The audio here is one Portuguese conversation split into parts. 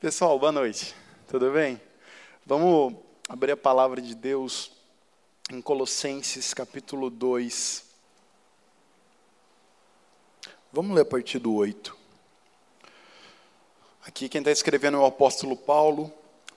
Pessoal, boa noite. Tudo bem? Vamos abrir a palavra de Deus em Colossenses capítulo 2. Vamos ler a partir do 8. Aqui quem está escrevendo é o apóstolo Paulo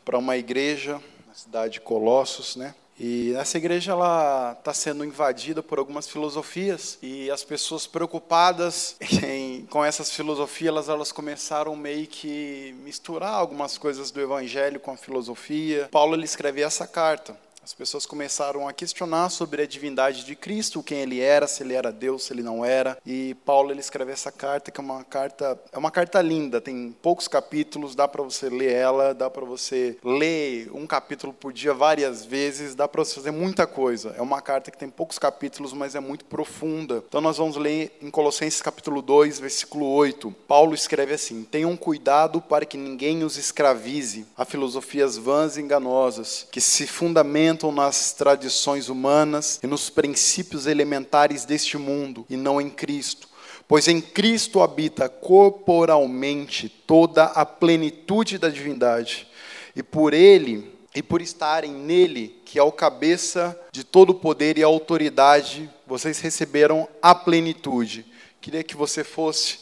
para uma igreja na cidade de Colossos, né? E essa igreja ela está sendo invadida por algumas filosofias e as pessoas preocupadas em, com essas filosofias elas, elas começaram meio que misturar algumas coisas do evangelho com a filosofia. Paulo ele escreve essa carta. As pessoas começaram a questionar sobre a divindade de Cristo, quem ele era, se ele era Deus, se ele não era. E Paulo ele escreve essa carta, que é uma carta, é uma carta linda, tem poucos capítulos, dá para você ler ela, dá para você ler um capítulo por dia várias vezes, dá para você fazer muita coisa. É uma carta que tem poucos capítulos, mas é muito profunda. Então nós vamos ler em Colossenses capítulo 2, versículo 8. Paulo escreve assim: "Tenham cuidado para que ninguém os escravize a filosofias vãs e enganosas, que se fundamentam fundamentam nas tradições humanas e nos princípios elementares deste mundo e não em Cristo. Pois em Cristo habita corporalmente toda a plenitude da divindade, e por ele e por estarem nele, que é o cabeça de todo o poder e autoridade, vocês receberam a plenitude. Queria que você fosse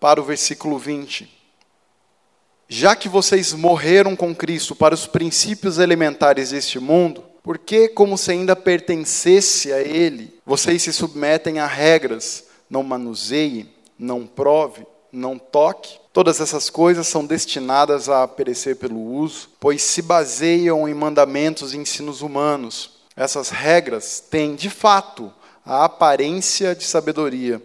para o versículo 20. Já que vocês morreram com Cristo para os princípios elementares deste mundo, por que, como se ainda pertencesse a Ele, vocês se submetem a regras? Não manuseie, não prove, não toque. Todas essas coisas são destinadas a perecer pelo uso, pois se baseiam em mandamentos e ensinos humanos. Essas regras têm, de fato, a aparência de sabedoria,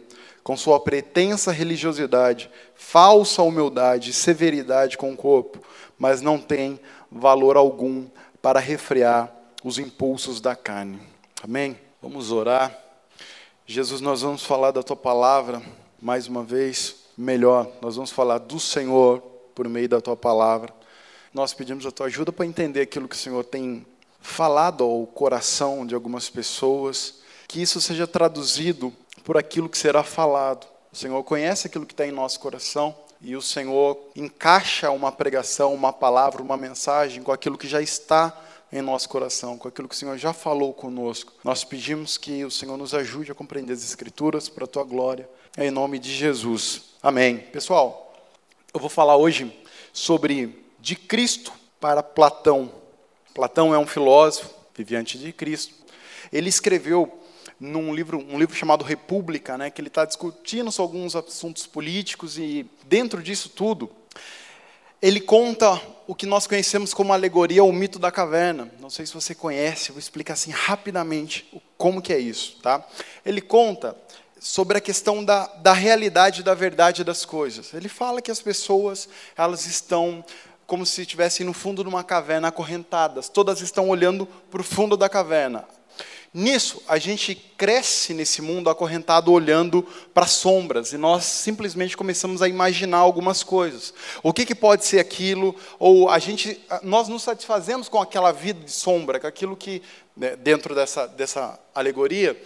com sua pretensa religiosidade, falsa humildade e severidade com o corpo, mas não tem valor algum para refrear os impulsos da carne. Amém? Vamos orar. Jesus, nós vamos falar da tua palavra mais uma vez, melhor, nós vamos falar do Senhor por meio da tua palavra. Nós pedimos a tua ajuda para entender aquilo que o Senhor tem falado ao coração de algumas pessoas, que isso seja traduzido por aquilo que será falado. O Senhor conhece aquilo que está em nosso coração e o Senhor encaixa uma pregação, uma palavra, uma mensagem com aquilo que já está em nosso coração, com aquilo que o Senhor já falou conosco. Nós pedimos que o Senhor nos ajude a compreender as Escrituras para a tua glória, em nome de Jesus. Amém. Pessoal, eu vou falar hoje sobre de Cristo para Platão. Platão é um filósofo, vivia antes de Cristo. Ele escreveu num livro, um livro chamado República, né, que ele está discutindo sobre alguns assuntos políticos e dentro disso tudo, ele conta o que nós conhecemos como alegoria, o mito da caverna. Não sei se você conhece, vou explicar assim rapidamente como que é isso. Tá? Ele conta sobre a questão da, da realidade da verdade das coisas. Ele fala que as pessoas elas estão como se estivessem no fundo de uma caverna acorrentadas. Todas estão olhando para o fundo da caverna. Nisso, a gente cresce nesse mundo acorrentado olhando para sombras e nós simplesmente começamos a imaginar algumas coisas. O que, que pode ser aquilo? Ou a gente, nós nos satisfazemos com aquela vida de sombra, com aquilo que né, dentro dessa, dessa alegoria,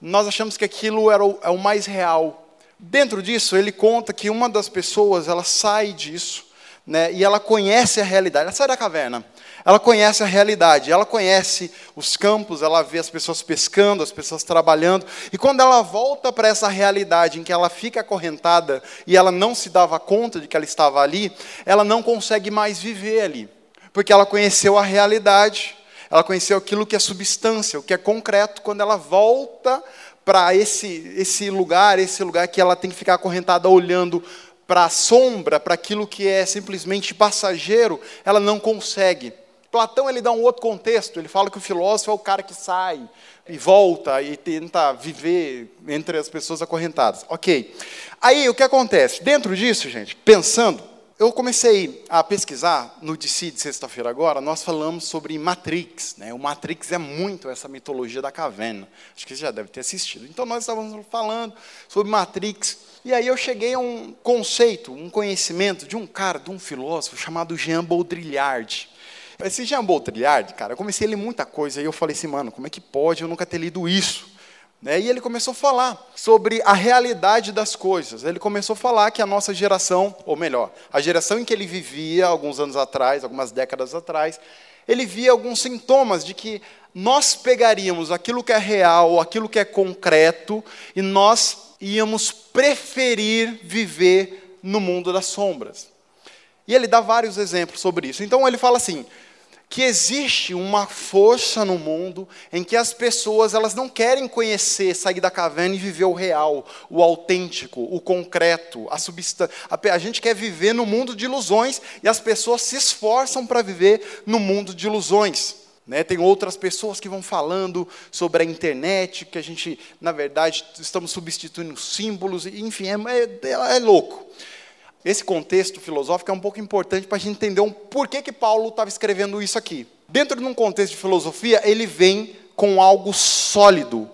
nós achamos que aquilo era o, é o mais real. Dentro disso, ele conta que uma das pessoas ela sai disso né, e ela conhece a realidade. Ela sai da caverna. Ela conhece a realidade, ela conhece os campos, ela vê as pessoas pescando, as pessoas trabalhando, e quando ela volta para essa realidade em que ela fica acorrentada e ela não se dava conta de que ela estava ali, ela não consegue mais viver ali, porque ela conheceu a realidade, ela conheceu aquilo que é substância, o que é concreto, quando ela volta para esse, esse lugar, esse lugar que ela tem que ficar acorrentada olhando para a sombra, para aquilo que é simplesmente passageiro, ela não consegue. Platão ele dá um outro contexto, ele fala que o filósofo é o cara que sai e volta e tenta viver entre as pessoas acorrentadas. Ok. Aí o que acontece? Dentro disso, gente, pensando, eu comecei a pesquisar no DC de sexta-feira agora, nós falamos sobre Matrix. Né? O Matrix é muito essa mitologia da caverna. Acho que você já deve ter assistido. Então nós estávamos falando sobre Matrix. E aí eu cheguei a um conceito, um conhecimento de um cara, de um filósofo chamado Jean Baudrillard. Esse Jean Baudrillard, cara, eu comecei a ler muita coisa e eu falei assim, mano, como é que pode eu nunca ter lido isso? Né? E ele começou a falar sobre a realidade das coisas. Ele começou a falar que a nossa geração, ou melhor, a geração em que ele vivia alguns anos atrás, algumas décadas atrás, ele via alguns sintomas de que nós pegaríamos aquilo que é real, aquilo que é concreto, e nós íamos preferir viver no mundo das sombras. E ele dá vários exemplos sobre isso. Então ele fala assim: que existe uma força no mundo em que as pessoas elas não querem conhecer, sair da caverna e viver o real, o autêntico, o concreto, a substância. A gente quer viver no mundo de ilusões e as pessoas se esforçam para viver no mundo de ilusões. Né? Tem outras pessoas que vão falando sobre a internet, que a gente, na verdade, estamos substituindo símbolos, enfim, é, é, é louco. Esse contexto filosófico é um pouco importante para a gente entender um porquê que Paulo estava escrevendo isso aqui. Dentro de um contexto de filosofia, ele vem com algo sólido,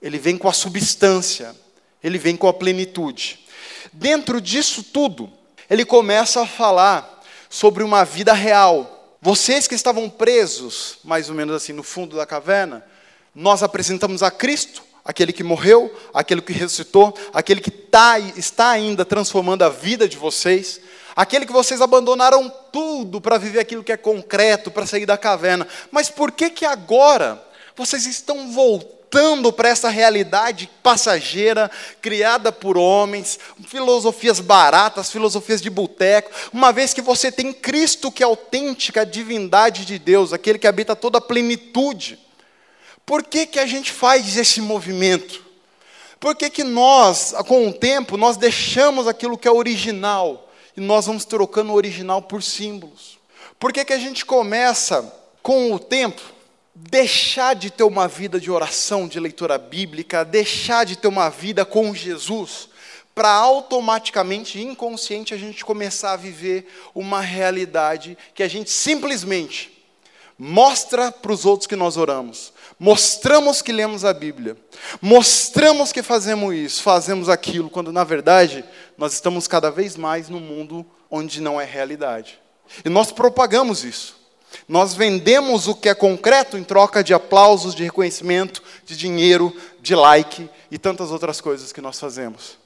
ele vem com a substância, ele vem com a plenitude. Dentro disso tudo, ele começa a falar sobre uma vida real. Vocês que estavam presos, mais ou menos assim, no fundo da caverna, nós apresentamos a Cristo, aquele que morreu, aquele que ressuscitou, aquele que tá, está ainda transformando a vida de vocês, aquele que vocês abandonaram tudo para viver aquilo que é concreto, para sair da caverna. Mas por que que agora vocês estão voltando para essa realidade passageira, criada por homens, filosofias baratas, filosofias de boteco, uma vez que você tem Cristo que é a autêntica divindade de Deus, aquele que habita toda a plenitude. Por que, que a gente faz esse movimento? Por que, que nós, com o tempo, nós deixamos aquilo que é original e nós vamos trocando o original por símbolos? Por que, que a gente começa, com o tempo, deixar de ter uma vida de oração, de leitura bíblica, deixar de ter uma vida com Jesus, para automaticamente, inconsciente, a gente começar a viver uma realidade que a gente simplesmente mostra para os outros que nós oramos, mostramos que lemos a Bíblia, mostramos que fazemos isso, fazemos aquilo, quando na verdade nós estamos cada vez mais num mundo onde não é realidade. E nós propagamos isso. Nós vendemos o que é concreto em troca de aplausos, de reconhecimento, de dinheiro, de like e tantas outras coisas que nós fazemos.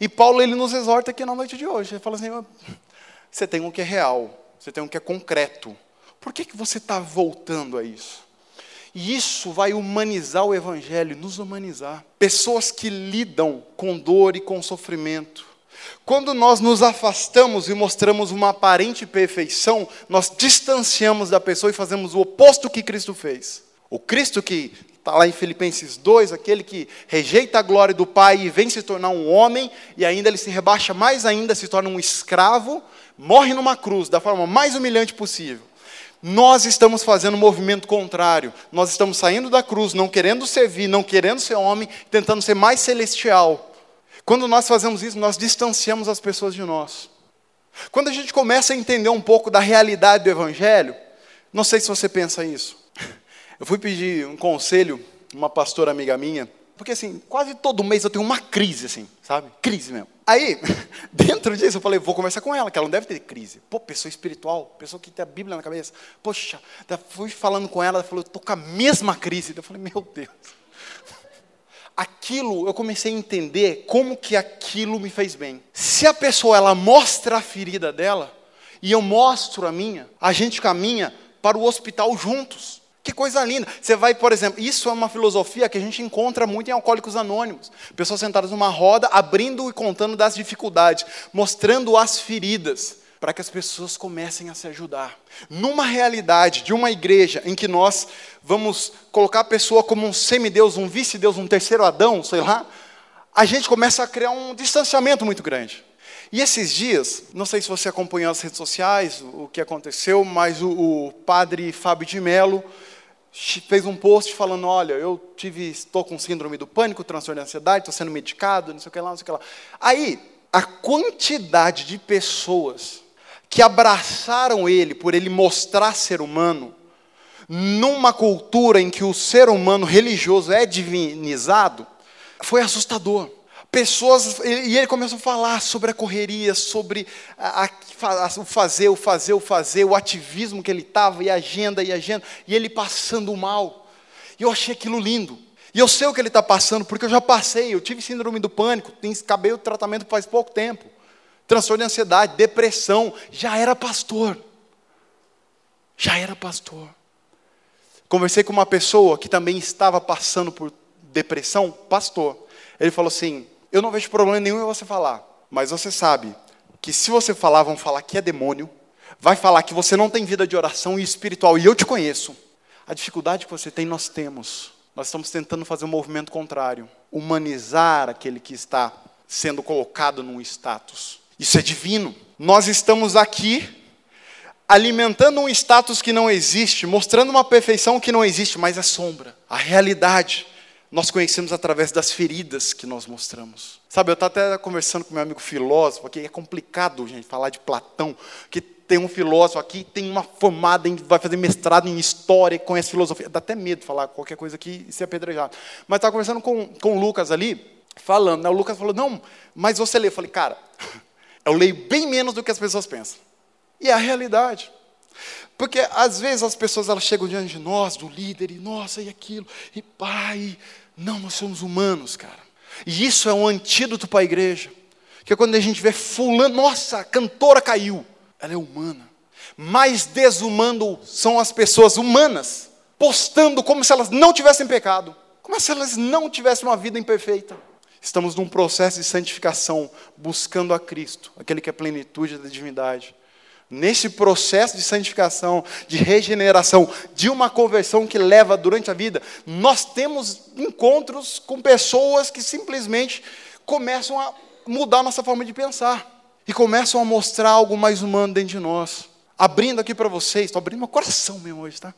E Paulo ele nos exorta aqui na noite de hoje. Ele fala assim: você tem um que é real, você tem um que é concreto. Por que, que você está voltando a isso? E isso vai humanizar o Evangelho, nos humanizar. Pessoas que lidam com dor e com sofrimento. Quando nós nos afastamos e mostramos uma aparente perfeição, nós distanciamos da pessoa e fazemos o oposto que Cristo fez. O Cristo que está lá em Filipenses 2, aquele que rejeita a glória do Pai e vem se tornar um homem, e ainda ele se rebaixa mais ainda, se torna um escravo, morre numa cruz da forma mais humilhante possível. Nós estamos fazendo um movimento contrário. Nós estamos saindo da cruz, não querendo servir, não querendo ser homem, tentando ser mais celestial. Quando nós fazemos isso, nós distanciamos as pessoas de nós. Quando a gente começa a entender um pouco da realidade do Evangelho, não sei se você pensa isso. Eu fui pedir um conselho, uma pastora amiga minha, porque assim, quase todo mês eu tenho uma crise, assim, sabe? Crise mesmo. Aí, dentro disso, eu falei, vou conversar com ela, que ela não deve ter crise. Pô, pessoa espiritual, pessoa que tem a Bíblia na cabeça. Poxa, fui falando com ela, ela falou, eu estou com a mesma crise. Eu falei, meu Deus. Aquilo, eu comecei a entender como que aquilo me fez bem. Se a pessoa, ela mostra a ferida dela, e eu mostro a minha, a gente caminha para o hospital juntos. Que coisa linda. Você vai, por exemplo, isso é uma filosofia que a gente encontra muito em Alcoólicos Anônimos. Pessoas sentadas numa roda, abrindo e contando das dificuldades, mostrando as feridas, para que as pessoas comecem a se ajudar. Numa realidade de uma igreja em que nós vamos colocar a pessoa como um semideus, um vice-deus, um terceiro Adão, sei lá, a gente começa a criar um distanciamento muito grande. E esses dias, não sei se você acompanhou as redes sociais, o que aconteceu, mas o, o padre Fábio de Mello fez um post falando, olha, eu tive, estou com síndrome do pânico, transtorno de ansiedade, estou sendo medicado, não sei o que lá, não sei o que lá. Aí, a quantidade de pessoas que abraçaram ele por ele mostrar ser humano, numa cultura em que o ser humano religioso é divinizado, foi assustador pessoas, e ele começou a falar sobre a correria, sobre a, a, o fazer, o fazer, o fazer, o ativismo que ele estava, e a agenda, e a agenda, e ele passando mal. E eu achei aquilo lindo. E eu sei o que ele está passando, porque eu já passei. Eu tive síndrome do pânico, acabei o tratamento faz pouco tempo. Transtorno de ansiedade, depressão. Já era pastor. Já era pastor. Conversei com uma pessoa que também estava passando por depressão, pastor. Ele falou assim: Eu não vejo problema nenhum em você falar, mas você sabe que se você falar, vão falar que é demônio, vai falar que você não tem vida de oração e espiritual, e eu te conheço. A dificuldade que você tem, nós temos. Nós estamos tentando fazer um movimento contrário humanizar aquele que está sendo colocado num status. Isso é divino. Nós estamos aqui alimentando um status que não existe, mostrando uma perfeição que não existe, mas é sombra. A realidade nós conhecemos através das feridas que nós mostramos. Sabe, eu estava até conversando com meu amigo filósofo, que é complicado, gente, falar de Platão, que tem um filósofo aqui, tem uma formada, em, vai fazer mestrado em história, conhece filosofia. Dá até medo falar qualquer coisa aqui e ser apedrejado. Mas estava conversando com, com o Lucas ali, falando. Né? O Lucas falou: Não, mas você lê. Eu falei: Cara, eu leio bem menos do que as pessoas pensam. E é a realidade. Porque às vezes as pessoas elas chegam diante de nós, do líder, e nossa, e aquilo, e pai. Não, nós somos humanos, cara. E isso é um antídoto para a igreja. Que é quando a gente vê fulano, nossa, a cantora caiu ela é humana. Mais desumano são as pessoas humanas, postando como se elas não tivessem pecado, como se elas não tivessem uma vida imperfeita. Estamos num processo de santificação, buscando a Cristo, aquele que é a plenitude da divindade. Nesse processo de santificação, de regeneração, de uma conversão que leva durante a vida, nós temos encontros com pessoas que simplesmente começam a mudar nossa forma de pensar e começam a mostrar algo mais humano dentro de nós. Abrindo aqui para vocês, estou abrindo meu coração mesmo hoje, tá?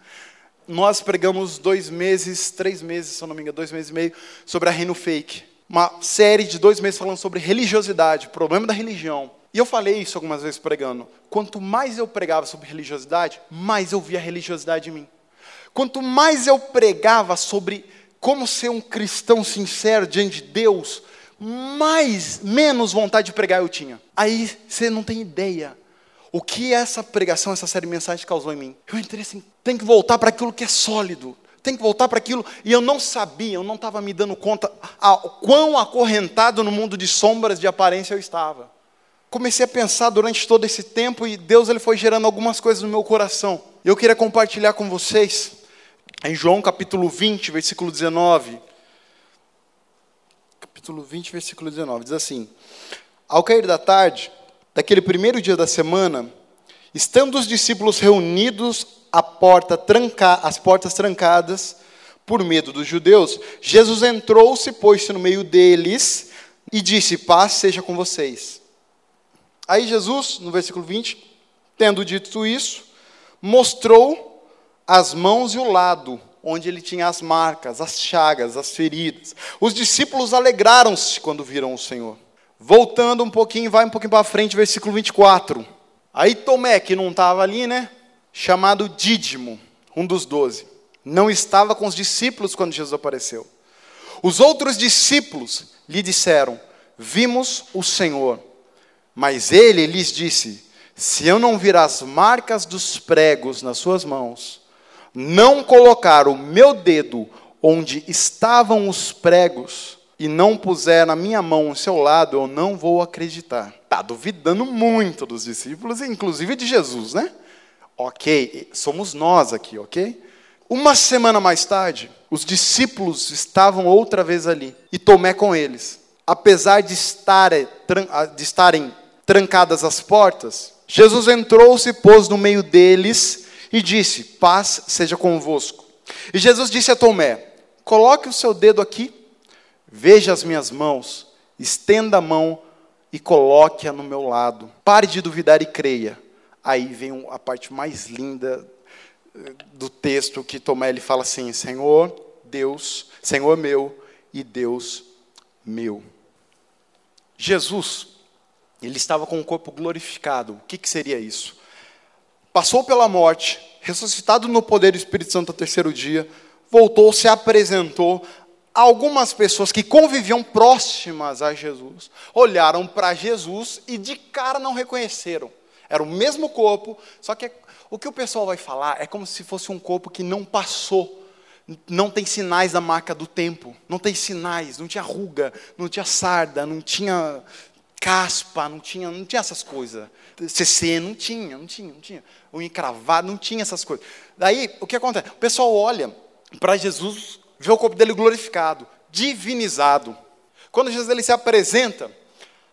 Nós pregamos dois meses, três meses, se eu não me engano, dois meses e meio, sobre a Reino Fake. Uma série de dois meses falando sobre religiosidade, problema da religião. E eu falei isso algumas vezes pregando. Quanto mais eu pregava sobre religiosidade, mais eu via religiosidade em mim. Quanto mais eu pregava sobre como ser um cristão sincero diante de Deus, mais, menos vontade de pregar eu tinha. Aí você não tem ideia o que essa pregação, essa série de mensagens causou em mim. Eu entrei assim, tem que voltar para aquilo que é sólido. Tem que voltar para aquilo. E eu não sabia, eu não estava me dando conta a, quão acorrentado no mundo de sombras de aparência eu estava. Comecei a pensar durante todo esse tempo e Deus ele foi gerando algumas coisas no meu coração. Eu queria compartilhar com vocês em João capítulo 20, versículo 19 capítulo 20, versículo 19. Diz assim: Ao cair da tarde, daquele primeiro dia da semana, estando os discípulos reunidos à porta tranca, as portas trancadas por medo dos judeus, Jesus entrou-se, pôs-se no meio deles e disse: Paz seja com vocês. Aí Jesus, no versículo 20, tendo dito isso, mostrou as mãos e o lado onde ele tinha as marcas, as chagas, as feridas. Os discípulos alegraram-se quando viram o Senhor. Voltando um pouquinho, vai um pouquinho para frente, versículo 24. Aí Tomé, que não estava ali, né? Chamado Dídimo, um dos doze, não estava com os discípulos quando Jesus apareceu. Os outros discípulos lhe disseram: Vimos o Senhor. Mas ele lhes disse: Se eu não vir as marcas dos pregos nas suas mãos, não colocar o meu dedo onde estavam os pregos e não puser na minha mão o seu lado, eu não vou acreditar. Está duvidando muito dos discípulos, inclusive de Jesus, né? Ok, somos nós aqui, ok? Uma semana mais tarde, os discípulos estavam outra vez ali e Tomé com eles. Apesar de estarem, de estarem trancadas as portas, Jesus entrou, se pôs no meio deles e disse: Paz seja convosco. E Jesus disse a Tomé: Coloque o seu dedo aqui, veja as minhas mãos, estenda a mão e coloque-a no meu lado. Pare de duvidar e creia. Aí vem a parte mais linda eh, do texto que Tomé ele fala assim: Senhor, Deus, Senhor meu e Deus meu. Jesus, ele estava com o corpo glorificado. O que, que seria isso? passou pela morte, ressuscitado no poder do Espírito Santo ao terceiro dia, voltou, se apresentou. Algumas pessoas que conviviam próximas a Jesus olharam para Jesus e de cara não reconheceram. Era o mesmo corpo, só que o que o pessoal vai falar é como se fosse um corpo que não passou não tem sinais da marca do tempo, não tem sinais, não tinha ruga, não tinha sarda, não tinha caspa, não tinha, não tinha essas coisas. CC não tinha, não tinha, não tinha. O encravado não tinha essas coisas. Daí, o que acontece? O pessoal olha para Jesus, vê o corpo dele glorificado, divinizado. Quando Jesus ele se apresenta,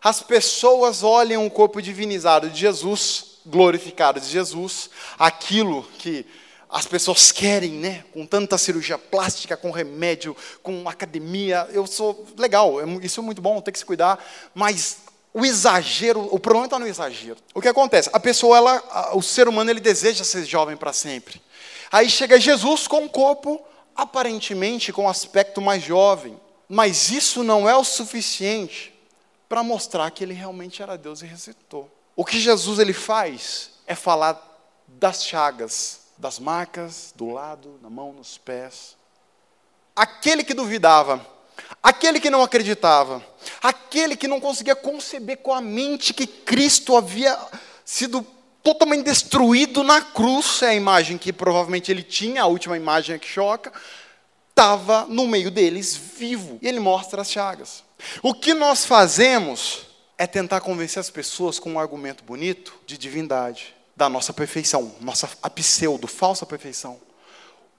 as pessoas olham o corpo divinizado de Jesus, glorificado de Jesus, aquilo que as pessoas querem, né? Com tanta cirurgia plástica, com remédio, com academia. Eu sou legal, é isso é muito bom, tem que se cuidar, mas o exagero, o problema está no exagero. O que acontece? A pessoa, ela, o ser humano, ele deseja ser jovem para sempre. Aí chega Jesus com um corpo aparentemente com um aspecto mais jovem, mas isso não é o suficiente para mostrar que ele realmente era Deus e ressuscitou. O que Jesus ele faz é falar das chagas das marcas do lado, na mão, nos pés. Aquele que duvidava, aquele que não acreditava, aquele que não conseguia conceber com a mente que Cristo havia sido totalmente destruído na cruz, é a imagem que provavelmente ele tinha, a última imagem que choca, estava no meio deles vivo. E ele mostra as chagas. O que nós fazemos é tentar convencer as pessoas com um argumento bonito de divindade da nossa perfeição, nossa a pseudo, falsa perfeição.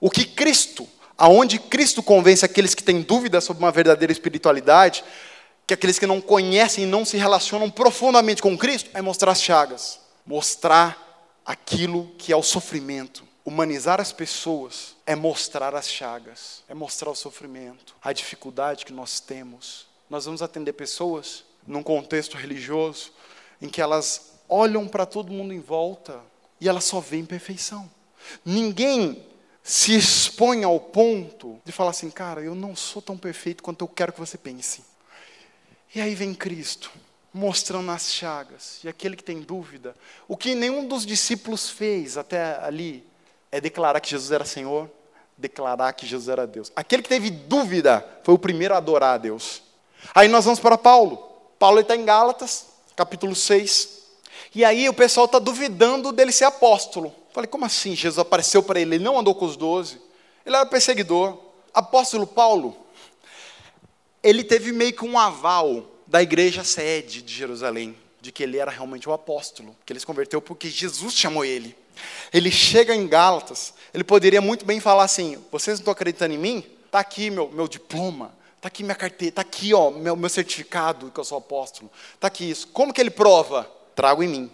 O que Cristo, aonde Cristo convence aqueles que têm dúvidas sobre uma verdadeira espiritualidade, que aqueles que não conhecem e não se relacionam profundamente com Cristo, é mostrar as chagas, mostrar aquilo que é o sofrimento. Humanizar as pessoas é mostrar as chagas, é mostrar o sofrimento, a dificuldade que nós temos. Nós vamos atender pessoas num contexto religioso em que elas olham para todo mundo em volta e elas só veem perfeição. Ninguém se expõe ao ponto de falar assim, cara, eu não sou tão perfeito quanto eu quero que você pense. E aí vem Cristo, mostrando as chagas. E aquele que tem dúvida, o que nenhum dos discípulos fez até ali é declarar que Jesus era Senhor, declarar que Jesus era Deus. Aquele que teve dúvida foi o primeiro a adorar a Deus. Aí nós vamos para Paulo. Paulo está em Gálatas, capítulo 6. E aí o pessoal está duvidando dele ser apóstolo. Falei, como assim? Jesus apareceu para ele, ele não andou com os doze. Ele era perseguidor. Apóstolo Paulo, ele teve meio que um aval da igreja sede de Jerusalém, de que ele era realmente o apóstolo, que ele se converteu porque Jesus chamou ele. Ele chega em Gálatas, ele poderia muito bem falar assim: vocês não estão acreditando em mim? Está aqui meu, meu diploma, está aqui minha carteira, está aqui ó, meu, meu certificado que eu sou apóstolo, está aqui isso. Como que ele prova? trago em mim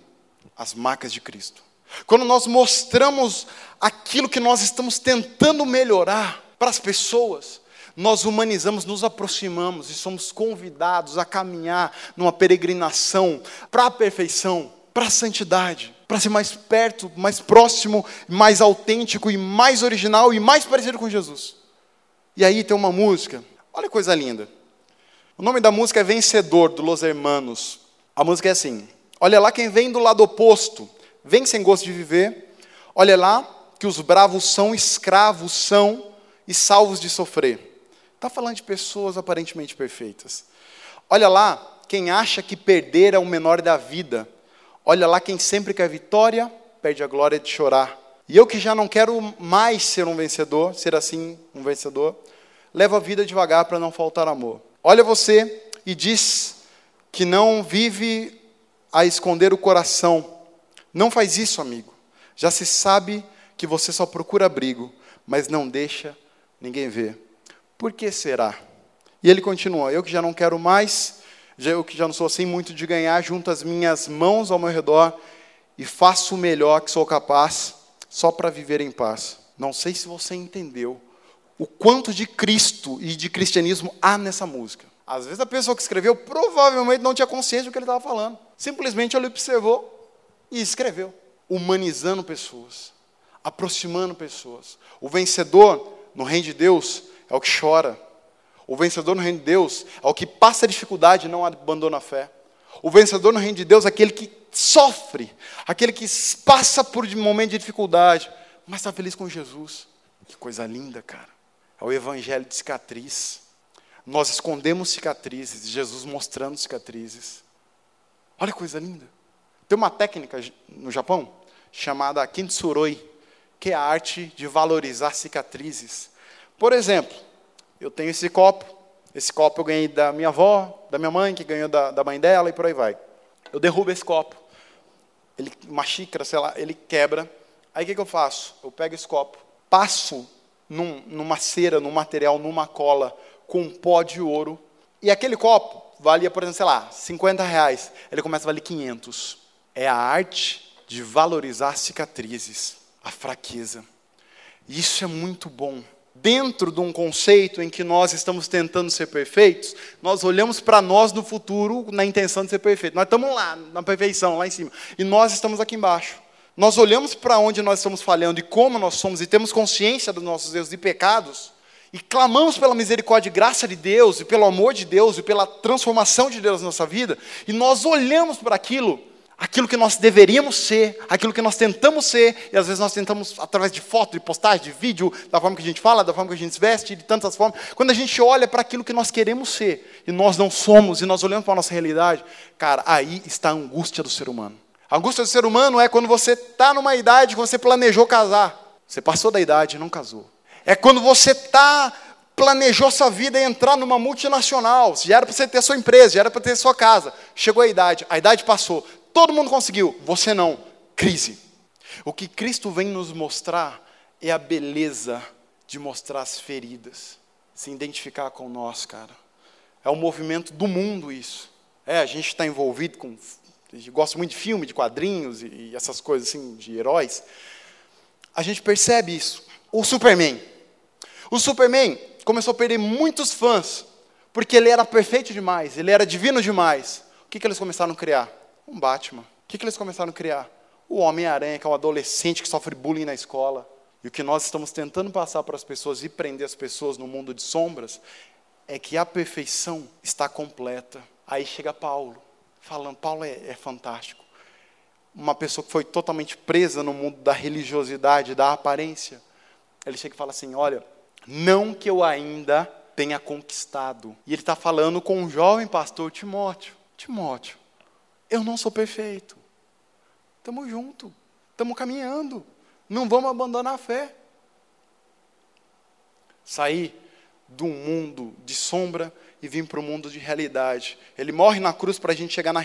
as marcas de Cristo. Quando nós mostramos aquilo que nós estamos tentando melhorar para as pessoas, nós humanizamos, nos aproximamos e somos convidados a caminhar numa peregrinação para a perfeição, para a santidade, para ser mais perto, mais próximo, mais autêntico e mais original e mais parecido com Jesus. E aí tem uma música, olha que coisa linda. O nome da música é Vencedor, do Los Hermanos. A música é assim: Olha lá quem vem do lado oposto, vem sem gosto de viver. Olha lá que os bravos são escravos são e salvos de sofrer. Está falando de pessoas aparentemente perfeitas. Olha lá quem acha que perder é o menor da vida. Olha lá quem sempre quer vitória, perde a glória de chorar. E eu que já não quero mais ser um vencedor, ser assim um vencedor, levo a vida devagar para não faltar amor. Olha você e diz que não vive a esconder o coração. Não faz isso, amigo. Já se sabe que você só procura abrigo, mas não deixa ninguém ver. Por que será? E ele continua: Eu que já não quero mais, eu que já não sou assim muito de ganhar, junto as minhas mãos ao meu redor e faço o melhor que sou capaz, só para viver em paz. Não sei se você entendeu o quanto de Cristo e de cristianismo há nessa música. Às vezes a pessoa que escreveu provavelmente não tinha consciência do que ele estava falando. Simplesmente ele observou e escreveu, humanizando pessoas, aproximando pessoas. O vencedor no reino de Deus é o que chora. O vencedor no reino de Deus é o que passa dificuldade e não abandona a fé. O vencedor no reino de Deus é aquele que sofre, aquele que passa por um momento de dificuldade, mas está feliz com Jesus. Que coisa linda, cara. É o evangelho de cicatriz. Nós escondemos cicatrizes, Jesus mostrando cicatrizes. Olha que coisa linda. Tem uma técnica no Japão chamada kintsuroi, que é a arte de valorizar cicatrizes, Por exemplo, eu tenho esse copo, esse copo eu ganhei da minha avó, da minha mãe, que ganhou da, da mãe dela e por aí vai. Eu derrubo esse copo, ele, uma xícara, sei lá, ele quebra. Aí o que, que eu faço? Eu pego esse copo, passo num, numa cera, num material, numa cola, com um pó de ouro, e aquele copo valia, por exemplo, sei lá, 50 reais. Ele começa a valer 500. É a arte de valorizar cicatrizes, a fraqueza. Isso é muito bom. Dentro de um conceito em que nós estamos tentando ser perfeitos, nós olhamos para nós no futuro na intenção de ser perfeito. Nós estamos lá, na perfeição, lá em cima. E nós estamos aqui embaixo. Nós olhamos para onde nós estamos falhando e como nós somos, e temos consciência dos nossos erros e pecados, e clamamos pela misericórdia e graça de Deus, e pelo amor de Deus, e pela transformação de Deus na nossa vida, e nós olhamos para aquilo, aquilo que nós deveríamos ser, aquilo que nós tentamos ser, e às vezes nós tentamos através de foto, de postagem, de vídeo, da forma que a gente fala, da forma que a gente se veste, de tantas formas. Quando a gente olha para aquilo que nós queremos ser, e nós não somos, e nós olhamos para a nossa realidade, cara, aí está a angústia do ser humano. A angústia do ser humano é quando você está numa idade que você planejou casar. Você passou da idade e não casou. É quando você está planejou sua vida e entrar numa multinacional. Já era para você ter sua empresa, já era para ter sua casa. Chegou a idade, a idade passou. Todo mundo conseguiu, você não. Crise. O que Cristo vem nos mostrar é a beleza de mostrar as feridas, se identificar com nós, cara. É o movimento do mundo isso. É, a gente está envolvido com. Gente gosta muito de filme, de quadrinhos e, e essas coisas assim, de heróis. A gente percebe isso. O Superman. O Superman começou a perder muitos fãs, porque ele era perfeito demais, ele era divino demais. O que, que eles começaram a criar? Um Batman. O que, que eles começaram a criar? O Homem-Aranha, que é um adolescente que sofre bullying na escola. E o que nós estamos tentando passar para as pessoas e prender as pessoas no mundo de sombras é que a perfeição está completa. Aí chega Paulo, falando: Paulo é, é fantástico. Uma pessoa que foi totalmente presa no mundo da religiosidade, da aparência. Ele chega e fala assim: Olha, não que eu ainda tenha conquistado. E ele está falando com um jovem pastor Timóteo. Timóteo, eu não sou perfeito. Estamos juntos, estamos caminhando. Não vamos abandonar a fé. Sair do mundo de sombra e vir para o mundo de realidade. Ele morre na cruz para a gente chegar na,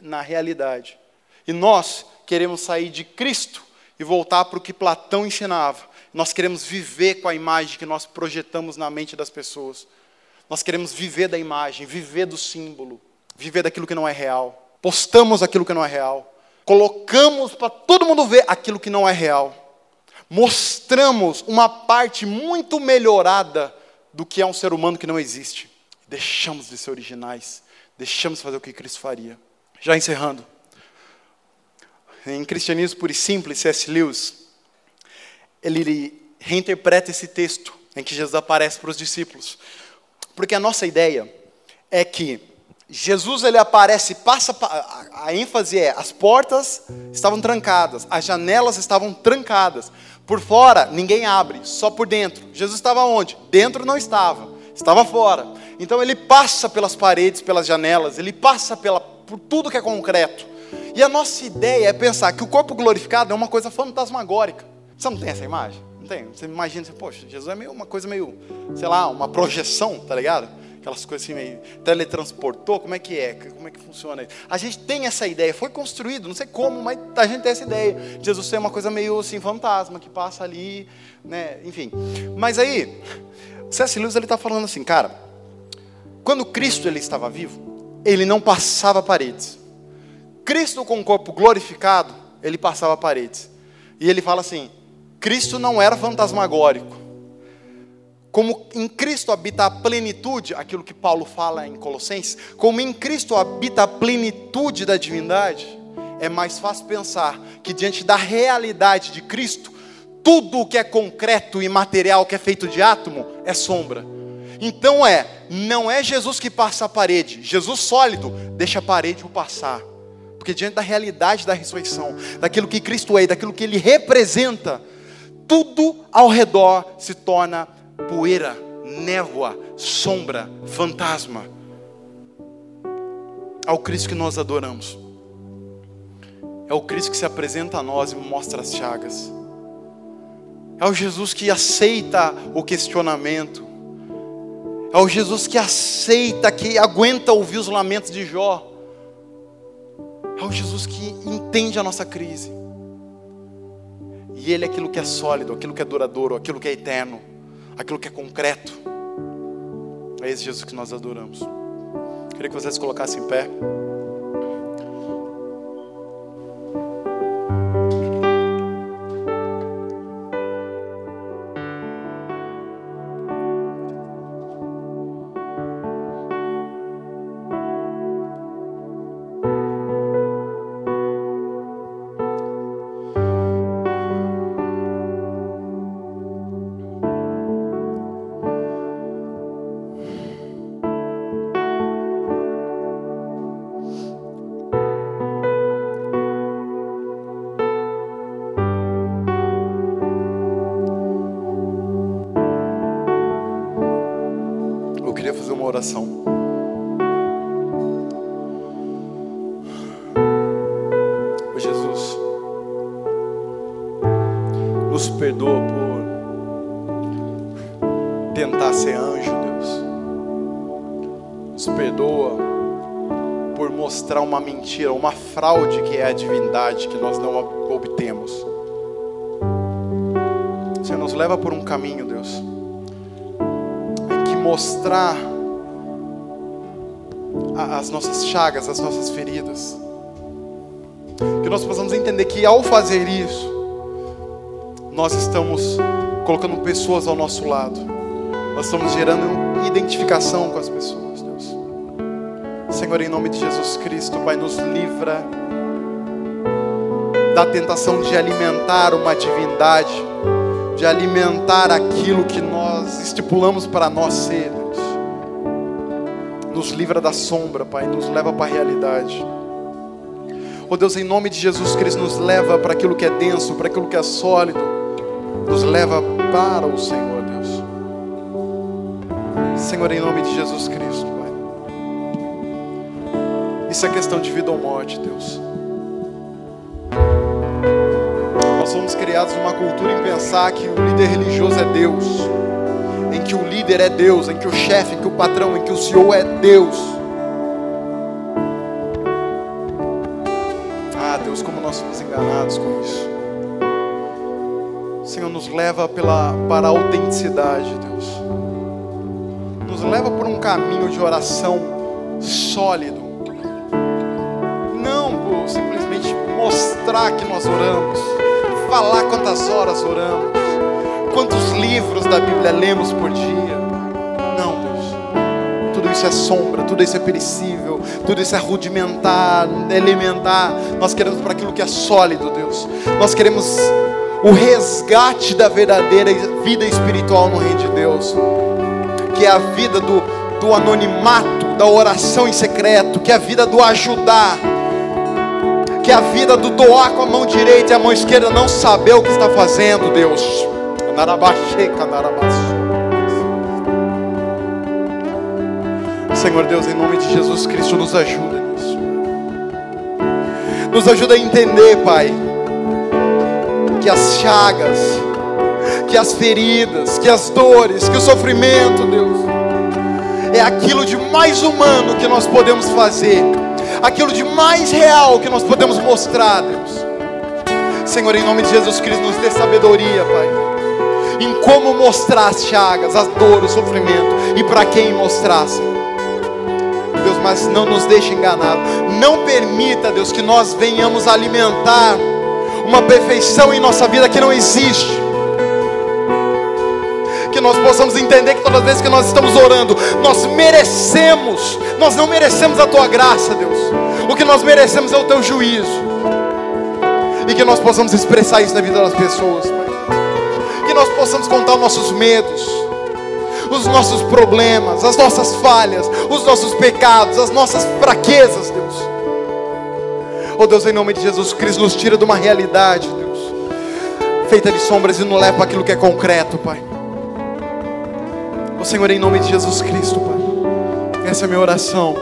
na realidade. E nós queremos sair de Cristo e voltar para o que Platão ensinava nós queremos viver com a imagem que nós projetamos na mente das pessoas. Nós queremos viver da imagem, viver do símbolo, viver daquilo que não é real. Postamos aquilo que não é real. Colocamos para todo mundo ver aquilo que não é real. Mostramos uma parte muito melhorada do que é um ser humano que não existe. Deixamos de ser originais. Deixamos de fazer o que Cristo faria. Já encerrando. Em Cristianismo Puro e Simples, C.S. Lewis ele reinterpreta esse texto em que Jesus aparece para os discípulos. Porque a nossa ideia é que Jesus ele aparece, passa a ênfase é as portas estavam trancadas, as janelas estavam trancadas. Por fora ninguém abre, só por dentro. Jesus estava onde? Dentro não estava, estava fora. Então ele passa pelas paredes, pelas janelas, ele passa pela, por tudo que é concreto. E a nossa ideia é pensar que o corpo glorificado é uma coisa fantasmagórica. Você não tem essa imagem? Não tem? Você imagina, poxa, Jesus é meio, uma coisa meio, sei lá, uma projeção, tá ligado? Aquelas coisas assim meio teletransportou, como é que é? Como é que funciona isso? A gente tem essa ideia, foi construído, não sei como, mas a gente tem essa ideia. Jesus é uma coisa meio assim, fantasma, que passa ali, né? Enfim. Mas aí, C.S. Lewis ele está falando assim, cara, quando Cristo ele estava vivo, ele não passava paredes. Cristo com o corpo glorificado, ele passava paredes. E ele fala assim: Cristo não era fantasmagórico. Como em Cristo habita a plenitude, aquilo que Paulo fala em Colossenses, como em Cristo habita a plenitude da divindade, é mais fácil pensar que diante da realidade de Cristo, tudo o que é concreto e material, que é feito de átomo, é sombra. Então é, não é Jesus que passa a parede, Jesus sólido deixa a parede o passar. Porque diante da realidade da ressurreição, daquilo que Cristo é daquilo que Ele representa, tudo ao redor se torna poeira, névoa, sombra, fantasma. Ao Cristo que nós adoramos. É o Cristo que se apresenta a nós e mostra as chagas. É o Jesus que aceita o questionamento. É o Jesus que aceita, que aguenta ouvir os lamentos de Jó. É o Jesus que entende a nossa crise. E Ele é aquilo que é sólido, aquilo que é duradouro, aquilo que é eterno, aquilo que é concreto. É esse Jesus que nós adoramos. Queria que vocês colocassem em pé. Nos perdoa por tentar ser anjo, Deus. Nos perdoa por mostrar uma mentira, uma fraude que é a divindade que nós não obtemos. Senhor, nos leva por um caminho, Deus, em que mostrar as nossas chagas, as nossas feridas. Que nós possamos entender que ao fazer isso, nós estamos colocando pessoas ao nosso lado. Nós estamos gerando identificação com as pessoas, Deus. Senhor, em nome de Jesus Cristo, Pai, nos livra da tentação de alimentar uma divindade, de alimentar aquilo que nós estipulamos para nós ser nos livra da sombra, Pai, nos leva para a realidade. Oh Deus, em nome de Jesus Cristo, nos leva para aquilo que é denso, para aquilo que é sólido, nos leva para o Senhor, Deus. Senhor, em nome de Jesus Cristo, Pai. Isso é questão de vida ou morte, Deus. Nós somos criados numa cultura em pensar que o líder religioso é Deus em que o líder é Deus, em que o chefe, em que o patrão, em que o CEO é Deus. Ah, Deus, como nós somos enganados com isso. Senhor, nos leva pela, para a autenticidade, Deus. Nos leva por um caminho de oração sólido. Não por simplesmente mostrar que nós oramos, falar quantas horas oramos quantos livros da Bíblia lemos por dia. Não, Deus. Tudo isso é sombra, tudo isso é perecível, tudo isso é rudimentar, elementar. Nós queremos para aquilo que é sólido, Deus. Nós queremos o resgate da verdadeira vida espiritual no reino de Deus, que é a vida do, do anonimato, da oração em secreto, que é a vida do ajudar, que é a vida do doar com a mão direita e a mão esquerda não saber o que está fazendo, Deus. Senhor Deus, em nome de Jesus Cristo, nos ajuda nisso. Nos ajuda a entender, Pai, que as chagas, que as feridas, que as dores, que o sofrimento, Deus, é aquilo de mais humano que nós podemos fazer, aquilo de mais real que nós podemos mostrar, Deus. Senhor, em nome de Jesus Cristo, nos dê sabedoria, Pai em como mostrar as chagas, as dores, o sofrimento e para quem mostrar, Deus, mas não nos deixe enganar. Não permita, Deus, que nós venhamos alimentar uma perfeição em nossa vida que não existe. Que nós possamos entender que todas as vezes que nós estamos orando, nós merecemos, nós não merecemos a tua graça, Deus. O que nós merecemos é o teu juízo. E que nós possamos expressar isso na vida das pessoas nós possamos contar os nossos medos, os nossos problemas, as nossas falhas, os nossos pecados, as nossas fraquezas, Deus. Oh Deus, em nome de Jesus Cristo, nos tira de uma realidade, Deus, feita de sombras e nos leva para aquilo que é concreto, Pai. Oh Senhor, em nome de Jesus Cristo, Pai. Essa é a minha oração.